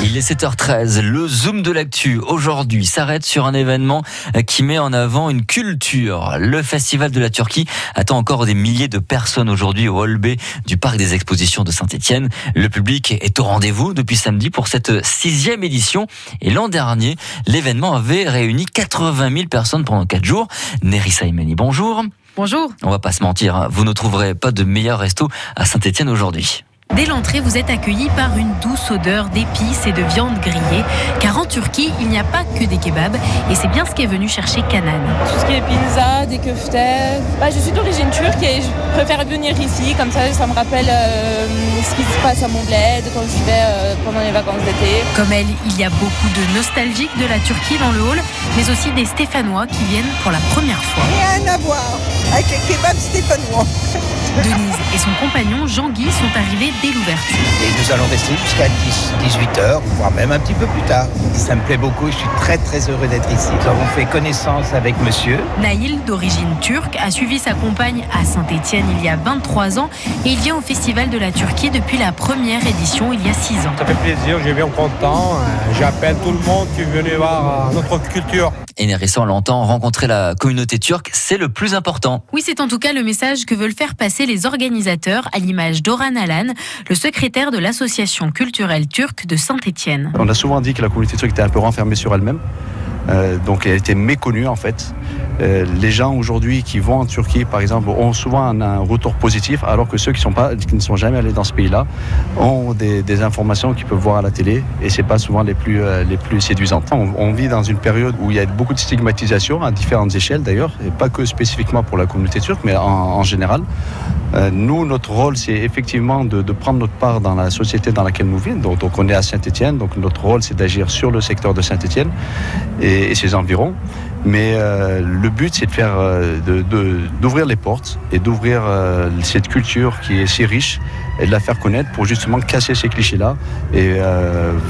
Il est 7h13, le Zoom de l'actu aujourd'hui s'arrête sur un événement qui met en avant une culture. Le Festival de la Turquie attend encore des milliers de personnes aujourd'hui au hall B du Parc des Expositions de Saint-Etienne. Le public est au rendez-vous depuis samedi pour cette sixième édition et l'an dernier, l'événement avait réuni 80 000 personnes pendant quatre jours. Nerissa Imani, bonjour. Bonjour. On va pas se mentir, hein, vous ne trouverez pas de meilleur resto à Saint-Etienne aujourd'hui. Dès l'entrée, vous êtes accueilli par une douce odeur d'épices et de viande grillée. Car en Turquie, il n'y a pas que des kebabs. Et c'est bien ce qu'est venu chercher Kanan. Tout ce qui est pizza, des köftes. Bah, je suis d'origine turque et je préfère venir ici. Comme ça, ça me rappelle euh, ce qui se passe à mon bled quand je vais euh, pendant les vacances d'été. Comme elle, il y a beaucoup de nostalgiques de la Turquie dans le hall, mais aussi des Stéphanois qui viennent pour la première fois. Rien à voir avec les kebabs stéphanois. Denise et son compagnon Jean-Guy sont arrivés dès l'ouverture. Et nous allons rester jusqu'à 18 h voire même un petit peu plus tard. Ça me plaît beaucoup, je suis très très heureux d'être ici. Nous avons fait connaissance avec monsieur. Naïl, d'origine turque, a suivi sa compagne à Saint-Étienne il y a 23 ans et il vient au Festival de la Turquie depuis la première édition il y a 6 ans. Ça fait plaisir, j'ai bien content. J'appelle tout le monde qui veut voir notre culture. On l'entend, rencontrer la communauté turque, c'est le plus important. Oui, c'est en tout cas le message que veulent faire passer les organisateurs, à l'image d'Oran Alan, le secrétaire de l'association culturelle turque de Saint-Étienne. On a souvent dit que la communauté turque était un peu renfermée sur elle-même. Euh, donc elle était méconnue en fait. Euh, les gens aujourd'hui qui vont en Turquie, par exemple, ont souvent un, retour positif, alors que ceux qui, ne sont jamais allés dans ce pays-là ont des, informations qu'ils peuvent voir à la télé, et c'est pas souvent les plus, euh, séduisantes. On, vit dans une période où il y a beaucoup de stigmatisation à différentes échelles d'ailleurs, et pas que spécifiquement pour la communauté turque, mais en, général. nous, notre rôle, c'est effectivement de, prendre notre part dans la société dans laquelle nous vivons. Donc, donc on est à Saint-Étienne, donc notre rôle, c'est d'agir sur le secteur de Saint-Étienne. Et, et, ses environs. Mais euh, le but, c'est de faire, euh, d'ouvrir les portes et d'ouvrir euh, cette culture qui est si riche et de la faire connaître pour justement casser ces clichés-là et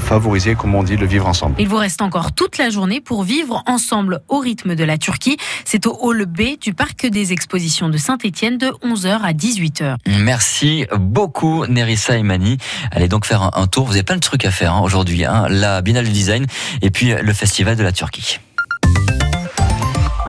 favoriser, comme on dit, le vivre ensemble. Il vous reste encore toute la journée pour vivre ensemble au rythme de la Turquie. C'est au hall B du parc des expositions de Saint-Étienne de 11h à 18h. Merci beaucoup Nerissa Imani. Allez donc faire un, tour. Vous avez plein de trucs à faire hein, aujourd'hui. Hein. La Biennale du Design et puis le Festival de la Turquie.